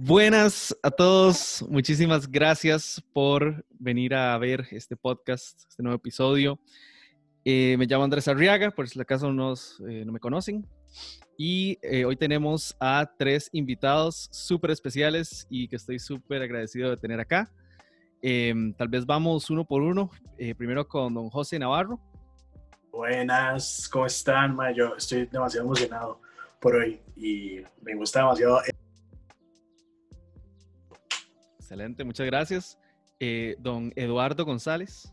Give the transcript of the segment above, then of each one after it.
Buenas a todos, muchísimas gracias por venir a ver este podcast, este nuevo episodio. Eh, me llamo Andrés Arriaga, por si acaso nos, eh, no me conocen. Y eh, hoy tenemos a tres invitados súper especiales y que estoy súper agradecido de tener acá. Em, tal vez vamos uno por uno. primero con don José Navarro. Buenas, ¿cómo están? Yo estoy demasiado emocionado por hoy y me gusta demasiado. Excelente, muchas gracias. don Eduardo González.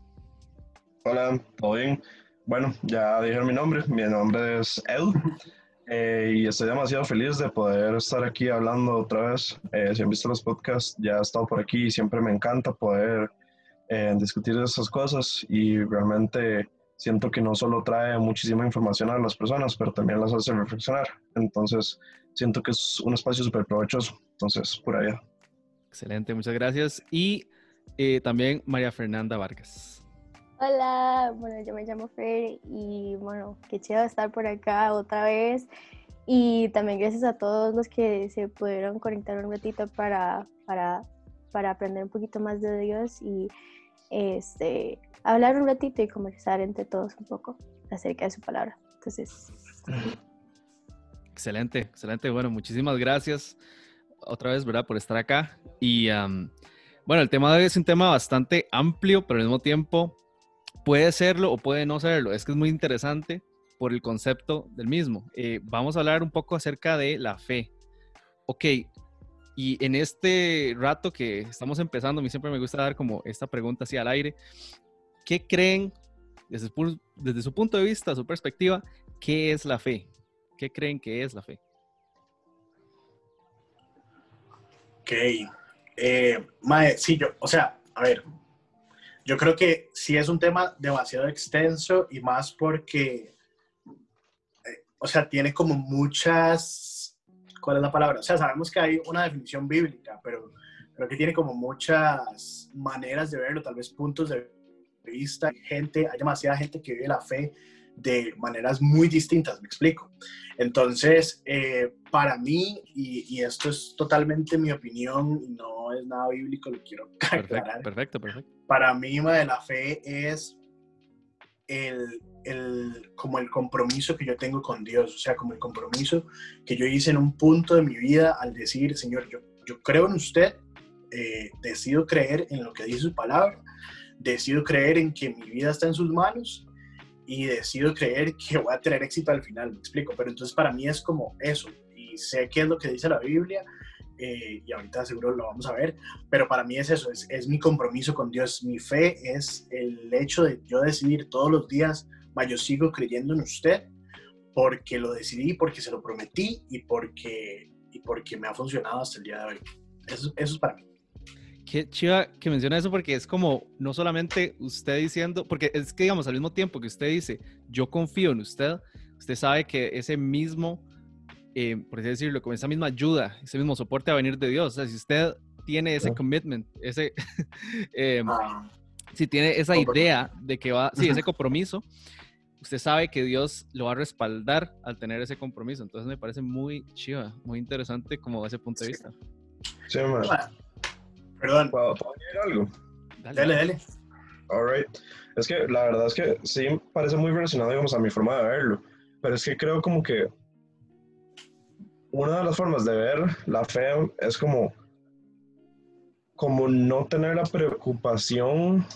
Hola, ¿todo bien? Bueno, ya dijeron mi nombre, mi nombre es Edu eh, y estoy demasiado feliz de poder estar aquí hablando otra vez. Eh, si han visto los podcasts, ya he estado por aquí y siempre me encanta poder eh, discutir esas cosas y realmente siento que no solo trae muchísima información a las personas, pero también las hace reflexionar. Entonces, siento que es un espacio súper provechoso. Entonces, por allá. Excelente, muchas gracias. Y también María Fernanda Vargas. Hola, bueno, yo me llamo Fer y bueno, qué chido estar por acá otra vez. Y también gracias a todos los que se pudieron conectar un ratito para, para, para aprender un poquito más de Dios y este, hablar un ratito y conversar entre todos un poco acerca de su palabra. Entonces. Excelente, excelente. Bueno, muchísimas gracias otra vez, ¿verdad? Por estar acá. Y bueno, el tema de hoy es un tema bastante amplio, pero al mismo tiempo puede serlo o puede no serlo. Es que es muy interesante por el concepto del mismo. Eh, vamos a hablar un poco acerca de la fe. Ok, y en este rato que estamos empezando, a mí siempre me gusta dar como esta pregunta así al aire. ¿Qué creen, desde, desde su punto de vista, su perspectiva, qué es la fe? ¿Qué creen que es la fe? Ok. Eh, sí, yo, o sea, a ver, yo creo que sí es un tema demasiado extenso y más porque, eh, o sea, tiene como muchas, ¿cuál es la palabra? O sea, sabemos que hay una definición bíblica, pero creo que tiene como muchas maneras de verlo, tal vez puntos de vista, gente, hay demasiada gente que vive la fe de maneras muy distintas, me explico. Entonces, eh, para mí, y, esto es totalmente mi opinión, no es nada bíblico, lo quiero aclarar. Perfecto, perfecto. Para mí, de la fe es el, el, como el compromiso que yo tengo con Dios, o sea, como el compromiso que yo hice en un punto de mi vida al decir, Señor, yo, yo creo en usted, eh, decido creer en lo que dice su palabra, decido creer en que mi vida está en sus manos y decido creer que voy a tener éxito al final, me explico, pero entonces para mí es como eso, y sé qué es lo que dice la Biblia, eh, y ahorita seguro lo vamos a ver, pero para mí es eso, es, es, mi compromiso con Dios, mi fe es el hecho de yo decidir todos los días, yo sigo creyendo en usted, porque lo decidí, porque se lo prometí y porque, y porque me ha funcionado hasta el día de hoy. Eso, eso es para mí. Qué chiva que menciona eso porque es como no solamente usted diciendo, porque es que digamos al mismo tiempo que usted dice, yo confío en usted, usted sabe que ese mismo, eh, por así decirlo, con esa misma ayuda, ese mismo soporte va a venir de Dios. O sea, si usted tiene ese commitment, ese, eh, si tiene esa idea de que va, sí, ese compromiso, usted sabe que Dios lo va a respaldar al tener ese compromiso. Entonces me parece muy chiva, muy interesante como ese punto de vista. Sí, Perdón. ¿Puedo, añadir algo? Dale, dale. All right. Es que la verdad es que sí parece muy relacionado, digamos, a mi forma de verlo. Pero es que creo como que una de las formas de ver la fe es como, como no tener la preocupación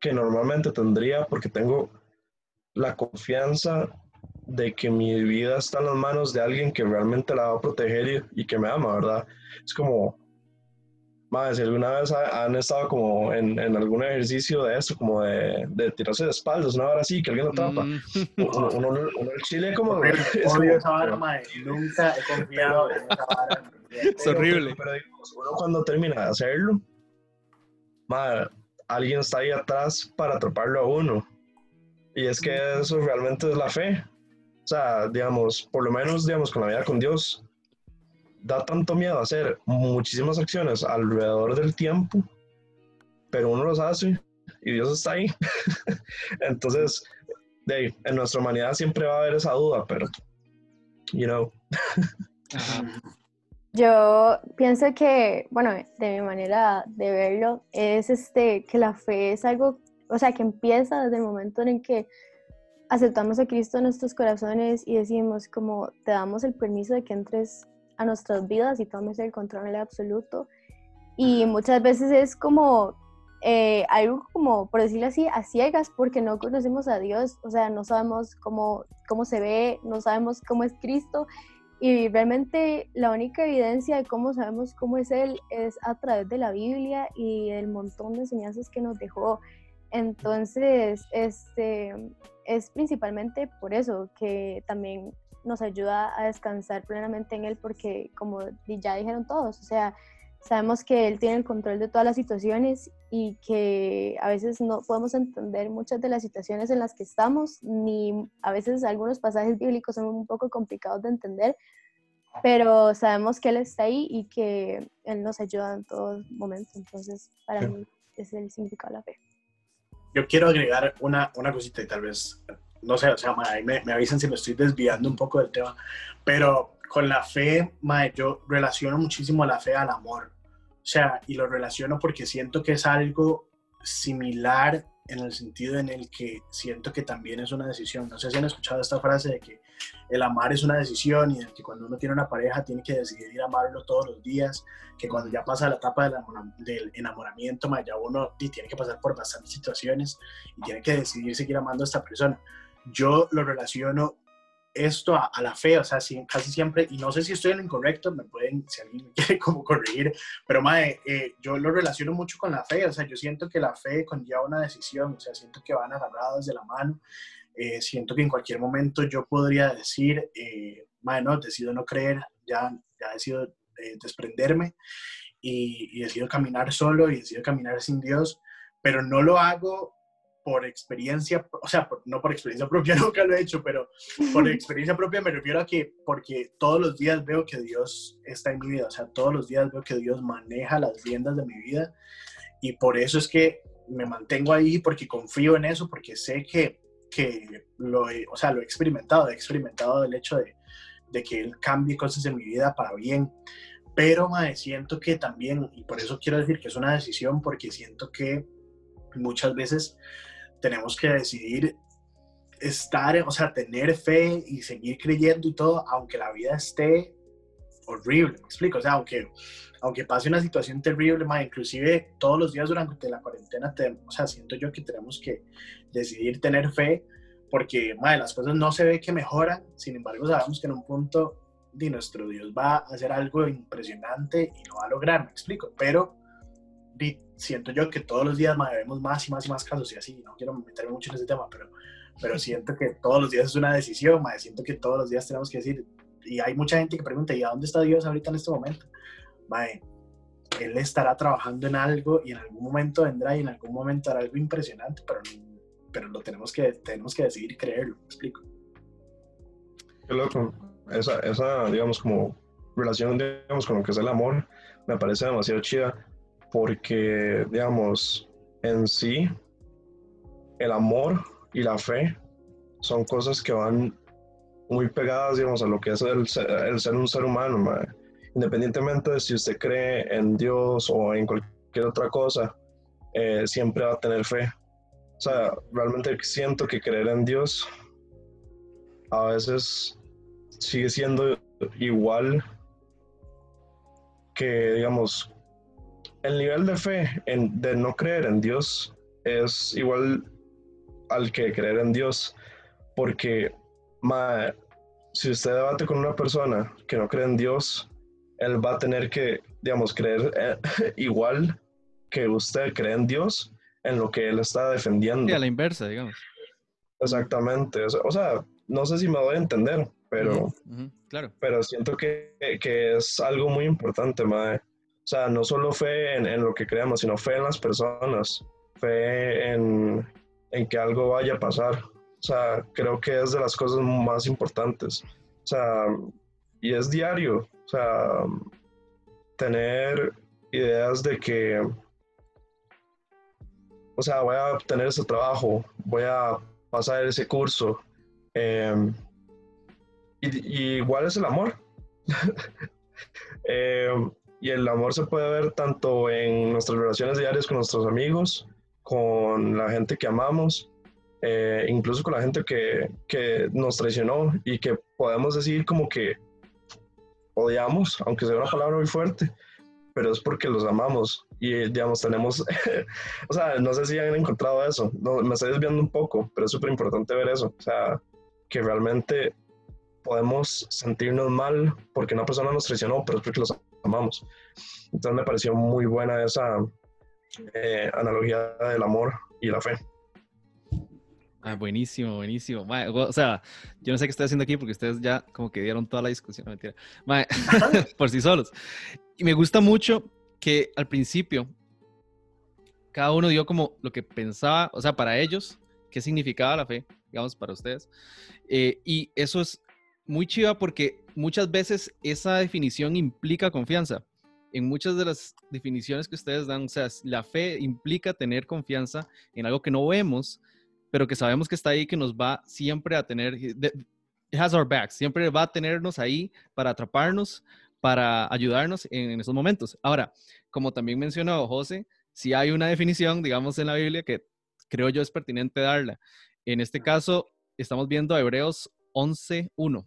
que normalmente tendría porque tengo la confianza de que mi vida está en las manos de alguien que realmente la va a proteger y, y que me ama, ¿verdad? Es como, si alguna vez han estado como en, en, algún ejercicio de eso, como de, de tirarse de espaldas, una hora así, que alguien lo tapa. Mm. Uno, uno, el chile como... Odio esa vara, Nunca he confiado en esa vara. Es horrible. Pero, uno cuando termina de hacerlo, madre, alguien está ahí atrás para atraparlo a uno. Y es que eso realmente es la fe. O sea, digamos, por lo menos, digamos, con la vida con Dios, da tanto miedo hacer muchísimas acciones alrededor del tiempo, pero uno los hace y Dios está ahí. Entonces, de, en nuestra humanidad siempre va a haber esa duda, pero, you know. Yo pienso que, bueno, de mi manera de verlo, es este, que la fe es algo, o sea, que empieza desde el momento en el que aceptamos a Cristo en nuestros corazones y decimos como te damos el permiso de que entres a nuestras vidas y tomes el control absoluto. Y muchas veces es como eh, algo como, por decirlo así, a ciegas porque no conocemos a Dios, o sea, no sabemos cómo, cómo se ve, no sabemos cómo es Cristo y realmente la única evidencia de cómo sabemos cómo es Él es a través de la Biblia y el montón de enseñanzas que nos dejó. Entonces, este, es principalmente por eso que también nos ayuda a descansar plenamente en Él, porque como ya dijeron todos, o sea, sabemos que Él tiene el control de todas las situaciones y que a veces no podemos entender muchas de las situaciones en las que estamos, ni a veces algunos pasajes bíblicos son un poco complicados de entender, pero sabemos que Él está ahí y que Él nos ayuda en todo momento. Entonces, para mí es el significado de la fe. Yo quiero agregar una, una cosita y tal vez, no sé, o sea, me, me avisan si me estoy desviando un poco del tema, pero con la fe, yo relaciono muchísimo la fe al amor. O sea, y lo relaciono porque siento que es algo similar en el sentido en el que siento que también es una decisión. No sé si han escuchado esta frase de que el amar es una decisión y de que cuando uno tiene una pareja tiene que decidir amarlo todos los días, que cuando ya pasa la etapa del enamoramiento, ya uno tiene que pasar por bastantes situaciones y tiene que decidir seguir amando a esta persona. Yo lo relaciono esto a, la fe, o sea, casi siempre, y no sé si estoy en lo incorrecto, me pueden, si alguien me quiere como corregir, pero madre, eh, yo lo relaciono mucho con la fe, o sea, yo siento que la fe conlleva una decisión, o sea, siento que van agarrados de la mano, eh, siento que en cualquier momento yo podría decir, eh, madre, no, decido no creer, ya, ya decido eh, desprenderme y, y decido caminar solo y decido caminar sin Dios, pero no lo hago por experiencia, o sea, no por experiencia propia, nunca lo he hecho, pero por experiencia propia me refiero a que porque todos los días veo que Dios está en mi vida, o sea, todos los días veo que Dios maneja las riendas de mi vida y por eso es que me mantengo ahí, porque confío en eso, porque sé que, que lo, he, o sea, lo he experimentado, he experimentado el hecho de, de que Él cambie cosas en mi vida para bien. Pero, me siento que también, y por eso quiero decir que es una decisión, porque siento que muchas veces tenemos que decidir estar, o sea, tener fe y seguir creyendo y todo, aunque la vida esté horrible, me explico, o sea, aunque, aunque pase una situación terrible, más inclusive todos los días durante la cuarentena, o sea, siento yo que tenemos que decidir tener fe, porque madre, las cosas no se ve que mejoran, sin embargo sabemos que en un punto de nuestro Dios va a hacer algo impresionante y lo va a lograr, me explico, pero siento yo que todos los días vemos más y más y más casos y así, no quiero meterme mucho en ese tema, pero, pero siento que todos los días es una decisión, madre, siento que todos los días tenemos que decir, y hay mucha gente que pregunta, ¿y a dónde está Dios ahorita en este momento? Madre, Él estará trabajando en algo y en algún momento vendrá y en algún momento hará algo impresionante, pero, pero lo tenemos que, tenemos que decidir creerlo, ¿me explico? Qué loco. Esa, esa, digamos, como relación, digamos, con lo que es el amor, me parece demasiado chida porque, digamos, en sí, el amor y la fe son cosas que van muy pegadas, digamos, a lo que es el ser, un ser humano, independientemente de si usted cree en Dios o en cualquier otra cosa, eh, siempre va a tener fe. O sea, realmente siento que creer en Dios a veces sigue siendo igual que, digamos, el nivel de fe en, de no creer en Dios es igual al que creer en Dios, porque si usted debate con una persona que no cree en Dios, él va a tener que, digamos, creer eh, igual que usted cree en Dios en lo que él está defendiendo. Y a la inversa, digamos. Exactamente. O sea, no sé si me doy a entender, pero, claro. pero siento que, que, es algo muy importante, madre. O sea, no solo fe en, lo que creemos, sino fe en las personas, fe en, que algo vaya a pasar. O sea, creo que es de las cosas más importantes. O sea, y es diario. O sea, tener ideas de que, o sea, voy a obtener ese trabajo, voy a pasar ese curso. Em, y, igual es el amor. Eh, y el amor se puede ver tanto en nuestras relaciones diarias con nuestros amigos, con la gente que amamos, eh, incluso con la gente que, que, nos traicionó y que podemos decir como que odiamos, aunque sea una palabra muy fuerte, pero es porque los amamos y digamos tenemos, o sea, no sé si han encontrado eso, no, me estoy desviando un poco, pero es súper importante ver eso, o sea, que realmente podemos sentirnos mal porque una persona nos traicionó, pero es porque los amamos. Entonces me pareció muy buena esa eh, analogía del amor y la fe. Ah, buenísimo, buenísimo. o sea, yo no sé qué estoy haciendo aquí porque ustedes ya como que dieron toda la discusión, mentira. por sí solos. Y me gusta mucho que al principio cada uno dio como lo que pensaba, o sea, para ellos, qué significaba la fe, digamos, para ustedes. Eh, y eso es muy chiva porque muchas veces esa definición implica confianza. En muchas de las definiciones que ustedes dan, o sea, la fe implica tener confianza en algo que no vemos, pero que sabemos que está ahí, que nos va siempre a tener, it has our back, siempre va a tenernos ahí para atraparnos, para ayudarnos en, esos momentos. Ahora, como también mencionó José, si hay una definición, digamos, en la Biblia que creo yo es pertinente darla. En este caso, estamos viendo a Hebreos 11.1,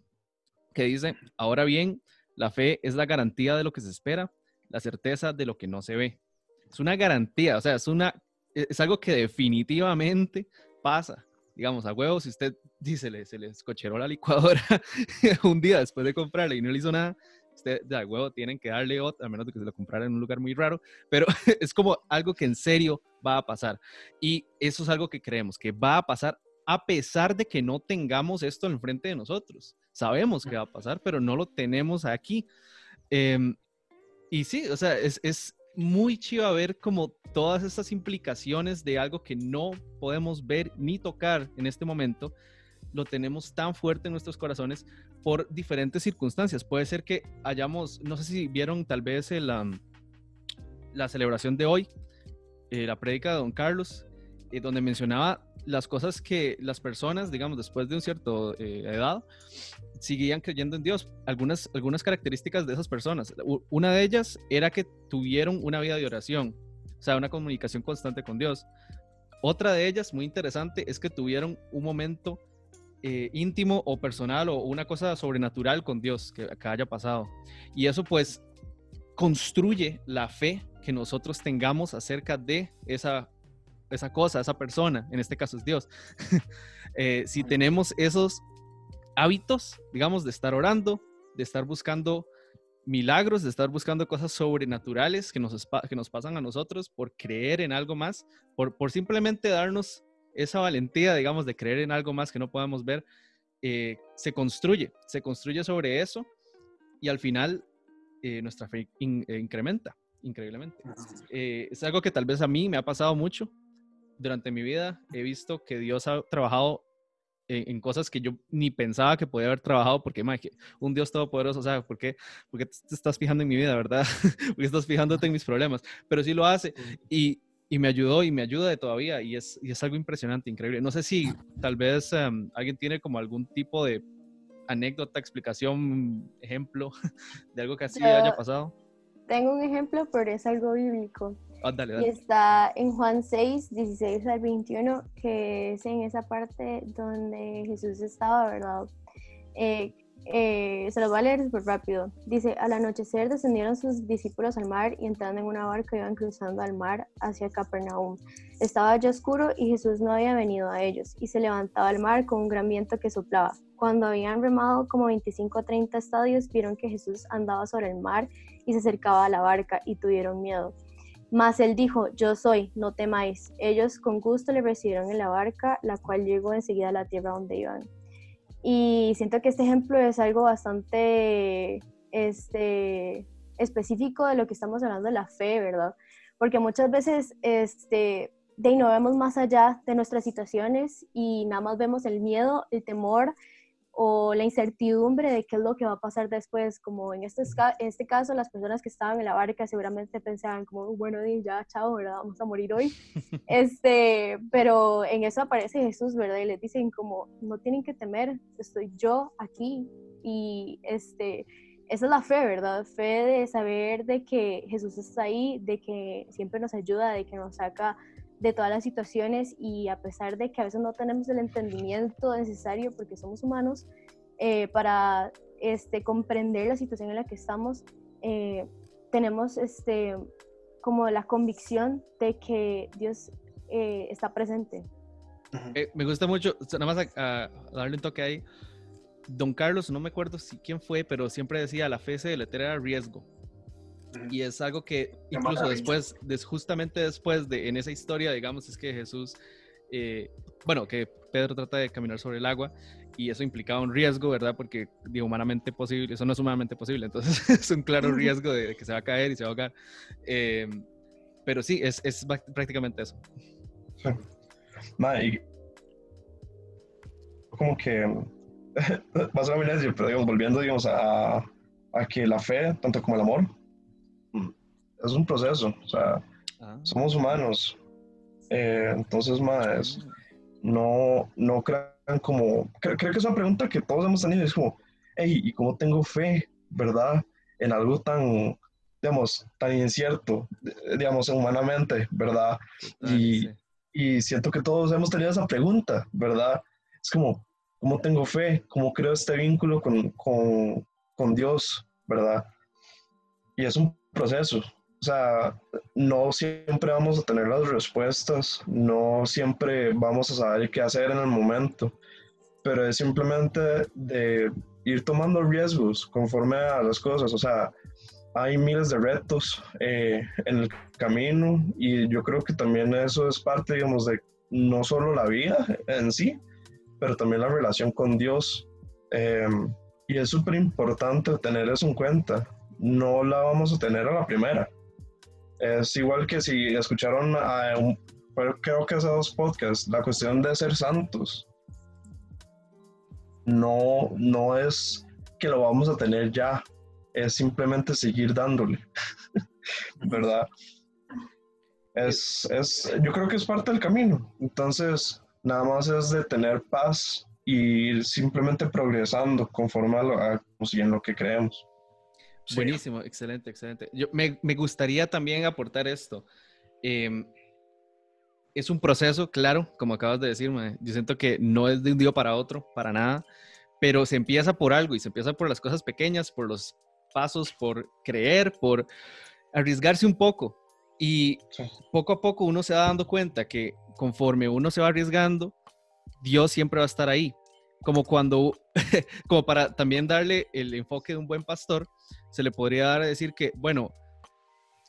que dice, ahora bien, la fe es la garantía de lo que se espera, la certeza de lo que no se ve. Es una garantía, o sea, es, una, es algo que definitivamente pasa. Digamos, a huevo, si usted dice, le, se le escocheró la licuadora un día después de comprarla y no le hizo nada, usted de huevo tienen que darle otra, a menos de que se lo comprara en un lugar muy raro, pero es como algo que en serio va a pasar. Y eso es algo que creemos, que va a pasar a pesar de que no tengamos esto enfrente de nosotros. Sabemos que va a pasar, pero no lo tenemos aquí. Em, y sí, o sea, es, es, muy chido ver como todas estas implicaciones de algo que no podemos ver ni tocar en este momento, lo tenemos tan fuerte en nuestros corazones por diferentes circunstancias. Puede ser que hayamos, no sé si vieron tal vez la, la celebración de hoy, eh, la prédica de Don Carlos, eh, donde mencionaba las cosas que las personas, digamos, después de un cierto eh, edad, seguían creyendo en Dios. Algunas, algunas características de esas personas. Una de ellas era que tuvieron una vida de oración, o sea, una comunicación constante con Dios. Otra de ellas, muy interesante, es que tuvieron un momento eh, íntimo o personal o una cosa sobrenatural con Dios que, que haya pasado. Y eso pues construye la fe que nosotros tengamos acerca de esa, esa cosa, esa persona, en este caso es Dios. Eh, si tenemos esos hábitos, digamos, de estar orando, de estar buscando milagros, de estar buscando cosas sobrenaturales que nos, que nos pasan a nosotros por creer en algo más, por, por simplemente darnos esa valentía, digamos, de creer en algo más que no podemos ver, eh, se construye, se construye sobre eso y al final eh, nuestra fe eh, incrementa increíblemente. es algo que tal vez a mí me ha pasado mucho durante mi vida. He visto que Dios ha trabajado en, cosas que yo ni pensaba que podía haber trabajado, porque un Dios todopoderoso, o sea, ¿por qué, ¿por qué te estás fijando en mi vida, verdad? ¿Por qué estás fijándote en mis problemas? Pero sí lo hace y, y me ayudó y me ayuda de todavía y es, y es algo impresionante, increíble. No sé si tal vez em, alguien tiene como algún tipo de anécdota, explicación, ejemplo de algo que así haya pasado. Tengo un ejemplo, pero es algo bíblico. Ah, dale, Y está en Juan 6, 16 al 21, que es en esa parte donde Jesús estaba, ¿verdad? Eh, eh, se los voy a leer súper rápido. Dice, al anochecer descendieron sus discípulos al mar y entrando en una barca iban cruzando al mar hacia Capernaum. Estaba ya oscuro y Jesús no había venido a ellos y se levantaba el mar con un gran viento que soplaba. Cuando habían remado como 25 o 30 estadios, vieron que Jesús andaba sobre el mar y se acercaba a la barca y tuvieron miedo. Mas él dijo, yo soy, no temáis. Ellos con gusto le recibieron en la barca, la cual llegó enseguida a la tierra donde iban. Y siento que este ejemplo es algo bastante este, específico de lo que estamos hablando de la fe, ¿verdad? Porque muchas veces este, de no vemos más allá de nuestras situaciones y nada más vemos el miedo, el temor o la incertidumbre de qué es lo que va a pasar después, como en este, en este caso las personas que estaban en la barca seguramente pensaban como, bueno, ya, chao, ¿verdad? Vamos a morir hoy. este, pero en eso aparece Jesús, ¿verdad? Y les dicen como, no tienen que temer, estoy yo aquí y este, esa es la fe, ¿verdad? Fe de saber de que Jesús está ahí, de que siempre nos ayuda, de que nos saca de todas las situaciones y a pesar de que a veces no tenemos el entendimiento necesario porque somos humanos eh, para este, comprender la situación en la que estamos, eh, tenemos este, como la convicción de que Dios eh, está presente. me gusta mucho, nada más a, darle un toque ahí. Don Carlos, no me acuerdo si quién fue, pero siempre decía la fe se deletrea riesgo. Y es algo que incluso después, justamente después de en esa historia, digamos, es que Jesús, eh, bueno, que Pedro trata de caminar sobre el agua y eso implicaba un riesgo, ¿verdad? Porque de humanamente posible, eso no es humanamente posible, entonces es un claro riesgo de que se va a caer y se va a ahogar. Em, pero sí, es, es, prácticamente eso. Sí. y como que, vas a la pero digamos, volviendo digamos, a, a que la fe, tanto como el amor, es un proceso, o sea, ah. somos humanos. Eh, entonces, más, no, no crean como, creo, que es una pregunta que todos hemos tenido, es como, hey, ¿y cómo tengo fe, verdad, en algo tan, digamos, tan incierto, digamos, humanamente, verdad? y, y siento que todos hemos tenido esa pregunta, ¿verdad? Es como, ¿cómo tengo fe? ¿Cómo creo este vínculo con, con, con Dios, verdad? Y es un proceso, o sea, no siempre vamos a tener las respuestas, no siempre vamos a saber qué hacer en el momento, pero es simplemente de ir tomando riesgos conforme a las cosas. O sea, hay miles de retos eh, en el camino y yo creo que también eso es parte, digamos, de no solo la vida en sí, pero también la relación con Dios. Em, y es súper importante tener eso en cuenta. No la vamos a tener a la primera. Es igual que si escucharon, a creo que hace dos podcasts, la cuestión de ser santos. No, no es que lo vamos a tener ya, es simplemente seguir dándole, ¿verdad? Es, es, yo creo que es parte del camino. Entonces, nada más es de tener paz y ir simplemente progresando conforme a lo, pues, lo que creemos. Buenísimo, excelente, excelente. Yo, me, me, gustaría también aportar esto. Em, es un proceso, claro, como acabas de decir, yo siento que no es de un día para otro, para nada, pero se empieza por algo y se empieza por las cosas pequeñas, por los pasos, por creer, por arriesgarse un poco. Y poco a poco uno se va dando cuenta que conforme uno se va arriesgando, Dios siempre va a estar ahí. Como cuando, como para también darle el enfoque de un buen pastor, se le podría dar a decir que, bueno,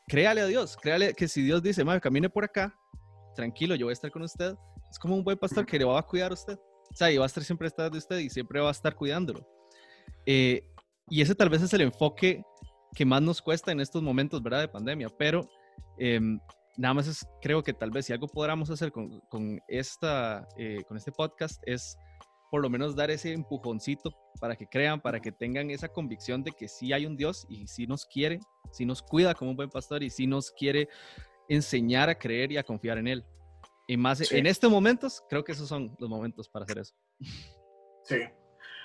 créale a Dios, créale que si Dios dice, madre, camine por acá, tranquilo, yo voy a estar con usted, es como un buen pastor que le va a cuidar a usted. O sea, y va a estar siempre detrás de usted y siempre va a estar cuidándolo. Eh, y ese tal vez es el enfoque que más nos cuesta en estos momentos, ¿verdad? De pandemia, pero em, nada más es, creo que tal vez si algo podamos hacer con, con esta, eh, con este podcast es por lo menos dar ese empujoncito para que crean, para que tengan esa convicción de que sí hay un Dios y sí nos quiere, sí nos cuida como un buen pastor y sí nos quiere enseñar a creer y a confiar en Él. Y más en estos momentos, creo que esos son los momentos para hacer eso. Sí.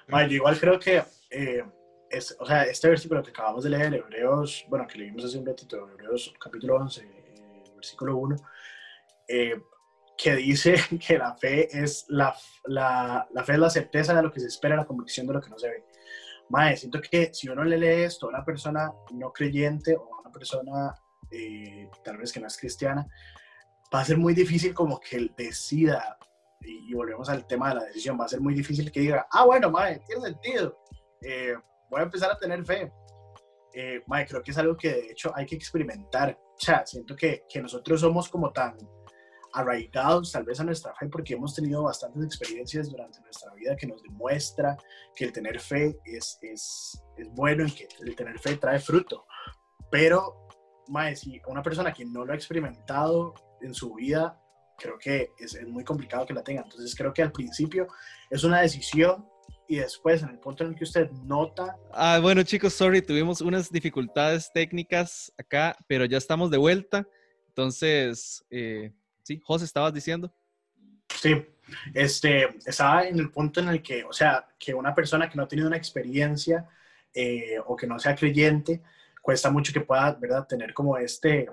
Bueno, yo igual creo que eh, es, o sea, este versículo que acabamos de leer, Hebreos, bueno, que leímos hace un ratito, Hebreos capítulo 11, eh, versículo 1, eh, que dice que la fe es la, la, la, fe es la certeza de lo que se espera, la convicción de lo que no se ve. Mae, siento que si uno le lee esto a una persona no creyente o a una persona eh, tal vez que no es cristiana, va a ser muy difícil como que él decida, y, volvemos al tema de la decisión, va a ser muy difícil que diga, ah, bueno, mae, tiene sentido, eh, voy a empezar a tener fe. Eh, mae, creo que es algo que de hecho hay que experimentar. O sea, siento que, que nosotros somos como tan arraigados tal vez a nuestra fe porque hemos tenido bastantes experiencias durante nuestra vida que nos demuestra que el tener fe es, es, es bueno y que el tener fe trae fruto. Pero, mae, si una persona que no lo ha experimentado en su vida, creo que es, es muy complicado que la tenga. Entonces creo que al principio es una decisión y después en el punto en el que usted nota. Ah, bueno chicos, sorry, tuvimos unas dificultades técnicas acá, pero ya estamos de vuelta. Entonces, eh, Sí, José, estabas diciendo. Sí, este, estaba en el punto en el que, o sea, que una persona que no ha tenido una experiencia eh, o que no sea creyente, cuesta mucho que pueda, ¿verdad?, tener como este,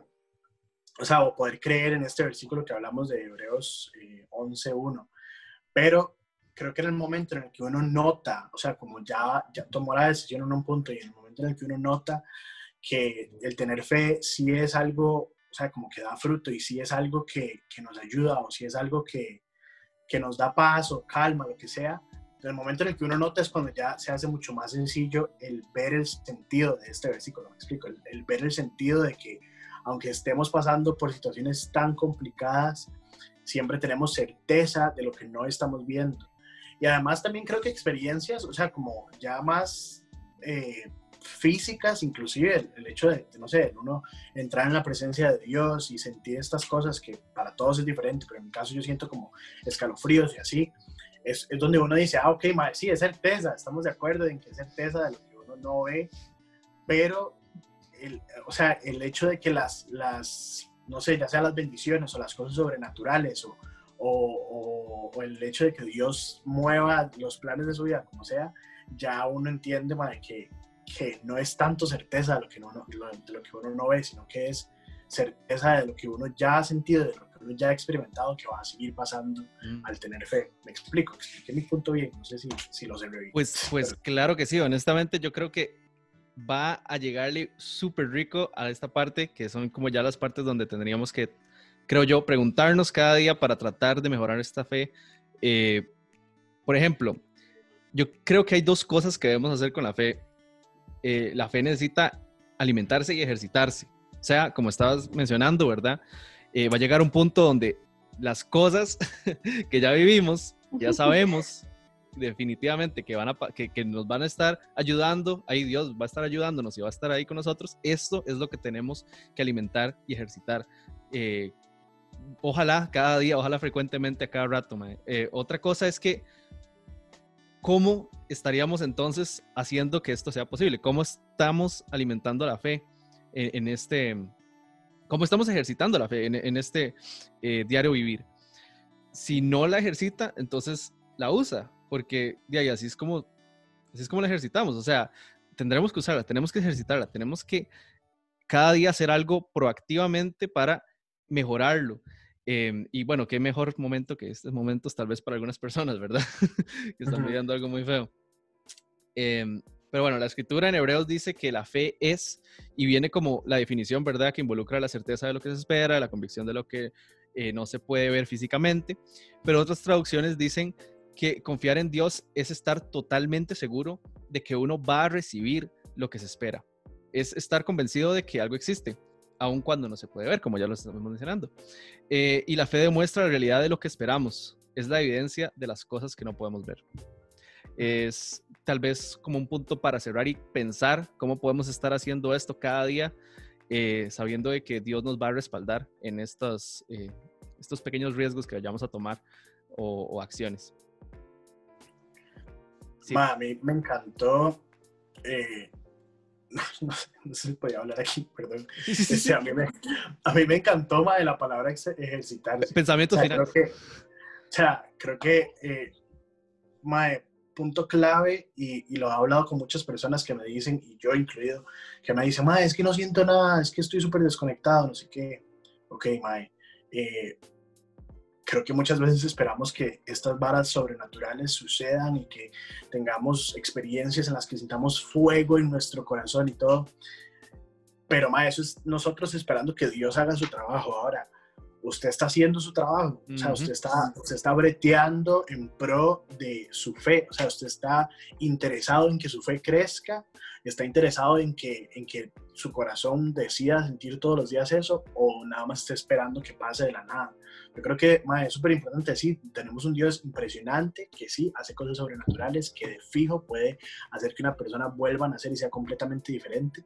o sea, o poder creer en este versículo que hablamos de Hebreos 11.1. Pero creo que en el momento en el que uno nota, o sea, como ya, ya tomó la decisión en un punto y en el momento en el que uno nota que el tener fe sí es algo, o sea, como que da fruto y sí es algo que, que nos ayuda o sí es algo que, que nos da paz o calma, lo que sea, en el momento en el que uno nota es cuando ya se hace mucho más sencillo el ver el sentido de este versículo, me explico, el, el ver el sentido de que aunque estemos pasando por situaciones tan complicadas, siempre tenemos certeza de lo que no estamos viendo. Y además también creo que experiencias, o sea, como ya más eh, físicas, inclusive el, hecho de, no sé, uno entrar en la presencia de Dios y sentir estas cosas que para todos es diferente, pero en mi caso yo siento como escalofríos y así, es, es donde uno dice, ah, ok, madre, sí, es certeza, estamos de acuerdo en que es certeza de lo que uno no ve, pero, el, o sea, el hecho de que las, las no sé, ya sea las bendiciones o las cosas sobrenaturales o, o, el hecho de que Dios mueva los planes de su vida, como sea, ya uno entiende que, que no es tanto certeza de lo, que uno, de lo que uno no ve, sino que es certeza de lo que uno ya ha sentido, de lo que uno ya ha experimentado, que va a seguir pasando mm. al tener fe. Me explico, expliqué mi punto bien, no sé si, si lo sé bien. Pues, pues claro que sí, honestamente yo creo que va a llegarle súper rico a esta parte, que son como ya las partes donde tendríamos que, creo yo, preguntarnos cada día para tratar de mejorar esta fe. Eh, por ejemplo, yo creo que hay dos cosas que debemos hacer con la fe. Eh, la fe necesita alimentarse y ejercitarse. O sea, como estabas mencionando, ¿verdad? Eh, va a llegar un punto donde las cosas que ya vivimos, ya sabemos, definitivamente que, van a, que, nos van a estar ayudando, ahí Dios va a estar ayudándonos y va a estar ahí con nosotros, esto es lo que tenemos que alimentar y ejercitar. Eh, ojalá cada día, ojalá frecuentemente, a cada rato. Eh, otra cosa es que, ¿cómo estaríamos entonces haciendo que esto sea posible? ¿Cómo estamos alimentando la fe en, este, cómo estamos ejercitando la fe en, este eh, diario vivir? Si no la ejercita, entonces la usa porque de ahí así es como así es como la ejercitamos, o sea, tendremos que usarla, tenemos que ejercitarla, tenemos que cada día hacer algo proactivamente para mejorarlo. Em, y bueno, qué mejor momento que estos momentos tal vez para algunas personas, ¿verdad? que están viviendo algo muy feo. Em, pero bueno, la escritura en Hebreos dice que la fe es, y viene como la definición, ¿verdad? Que involucra la certeza de lo que se espera, la convicción de lo que eh, no se puede ver físicamente. Pero otras traducciones dicen que confiar en Dios es estar totalmente seguro de que uno va a recibir lo que se espera. Es estar convencido de que algo existe, aun cuando no se puede ver, como ya lo estamos mencionando. Eh, y la fe demuestra la realidad de lo que esperamos. Es la evidencia de las cosas que no podemos ver. Es tal vez como un punto para cerrar y pensar cómo podemos estar haciendo esto cada día, eh, sabiendo de que Dios nos va a respaldar en estos, eh, estos pequeños riesgos que vayamos a tomar o acciones a mí me encantó. Eh, no, sé, si podía hablar aquí, perdón. Este, a, mí me, a, mí me, encantó más de la palabra ejercitar. Pensamiento final. Creo que, o sea, creo que eh, punto clave, y, y, lo he hablado con muchas personas que me dicen, y yo incluido, que me dicen, mae, es que no siento nada, es que estoy súper desconectado, no sé qué. Ok, mae. Eh, creo que muchas veces esperamos que estas varas sobrenaturales sucedan y que tengamos experiencias en las que sintamos fuego en nuestro corazón y todo. Pero, ma, eso es nosotros esperando que Dios haga su trabajo. Ahora, usted está haciendo su trabajo, o sea, usted está, usted está breteando en pro de su fe, o sea, usted está interesado en que su fe crezca, está interesado en que, en que su corazón decida sentir todos los días eso, o nada más está esperando que pase de la nada. Yo creo que es súper importante decir, tenemos un Dios impresionante que sí hace cosas sobrenaturales, que de fijo puede hacer que una persona vuelva a nacer y sea completamente diferente,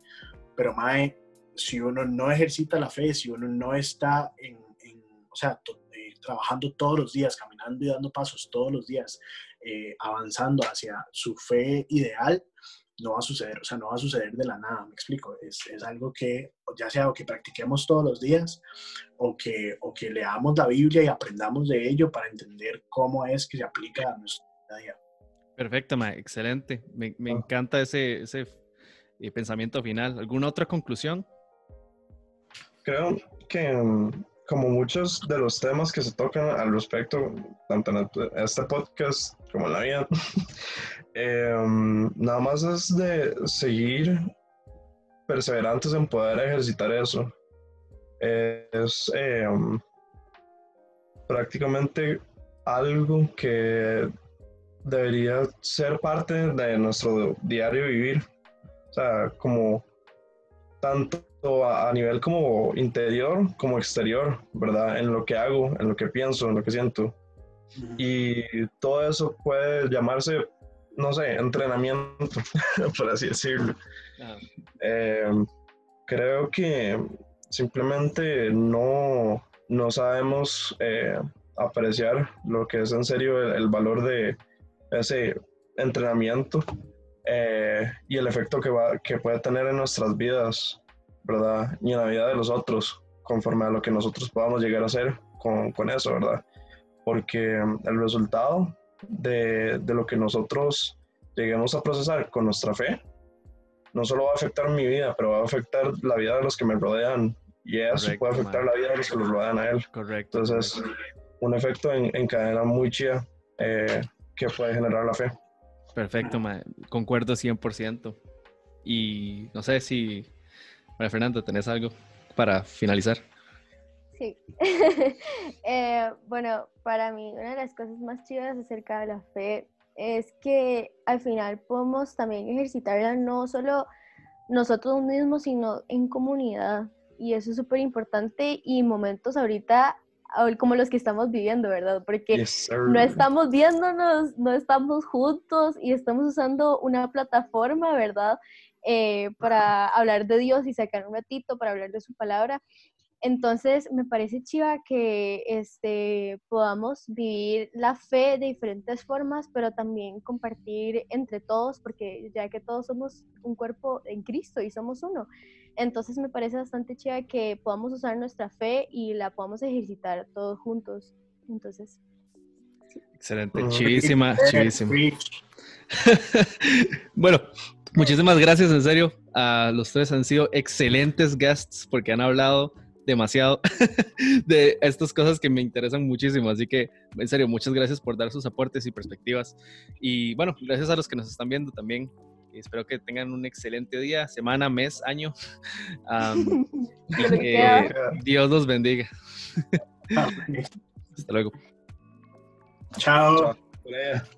pero mae, si uno no ejercita la fe, si uno no está en o sea, eh, trabajando todos los días, caminando y dando pasos todos los días, eh, avanzando hacia su fe ideal, no va a suceder, o sea, no va a suceder de la nada, me explico, es, es algo que ya sea o que practiquemos todos los días o que, o que leamos la Biblia y aprendamos de ello para entender cómo es que se aplica a nuestra vida. Perfecto, ma, excelente. Me, me ah. encanta ese, ese y pensamiento final. ¿Alguna otra conclusión? Creo que mm, como muchos de los temas que se tocan al respecto, tanto en este podcast como en la vida, em, nada más es de seguir perseverantes en poder ejercitar eso. Es em, prácticamente algo que debería ser parte de nuestro diario vivir. O sea, como tanto a, nivel como interior como exterior, ¿verdad? En lo que hago, en lo que pienso, en lo que siento. Y todo eso puede llamarse, no sé, entrenamiento, por así decirlo. Eh, creo que simplemente no, no sabemos eh, apreciar lo que es en serio el, valor de ese entrenamiento eh, y el efecto que, va, que puede tener en nuestras vidas, ¿verdad? Y en la vida de los otros, conforme a lo que nosotros podamos llegar a hacer con, con eso, ¿verdad? Porque el resultado de, de, lo que nosotros lleguemos a procesar con nuestra fe, no solo va a afectar mi vida, pero va a afectar la vida de los que me rodean y eso puede afectar la vida de los que los rodean a él. Correcto. Entonces, un efecto en, cadena muy chida eh, que puede generar la fe. Perfecto, concuerdo 100%. Y no sé si, María Fernanda, ¿tenés algo para finalizar? Sí. Eh, bueno, para mí una de las cosas más chidas acerca de la fe es que al final podemos también ejercitarla no solo nosotros mismos, sino en comunidad y eso es súper importante y momentos ahorita como los que estamos viviendo, ¿verdad? Porque no estamos viéndonos, no estamos juntos y estamos usando una plataforma, ¿verdad? Eh, para hablar de Dios y sacar un ratito para hablar de su palabra. Entonces, me parece chiva que este, podamos vivir la fe de diferentes formas, pero también compartir entre todos, porque ya que todos somos un cuerpo en Cristo y somos uno. Entonces me parece bastante chiva que podamos usar nuestra fe y la podamos ejercitar todos juntos. Entonces. Excelente, chivísima, chivísima. bueno, muchísimas gracias, en serio. A los tres han sido excelentes guests porque han hablado demasiado de estas cosas que me interesan muchísimo. Así que, en serio, muchas gracias por dar sus aportes y perspectivas. Y bueno, gracias a los que nos están viendo también espero que tengan un excelente día, semana, mes, año. Dios los bendiga. Hasta luego. Chao. Chao.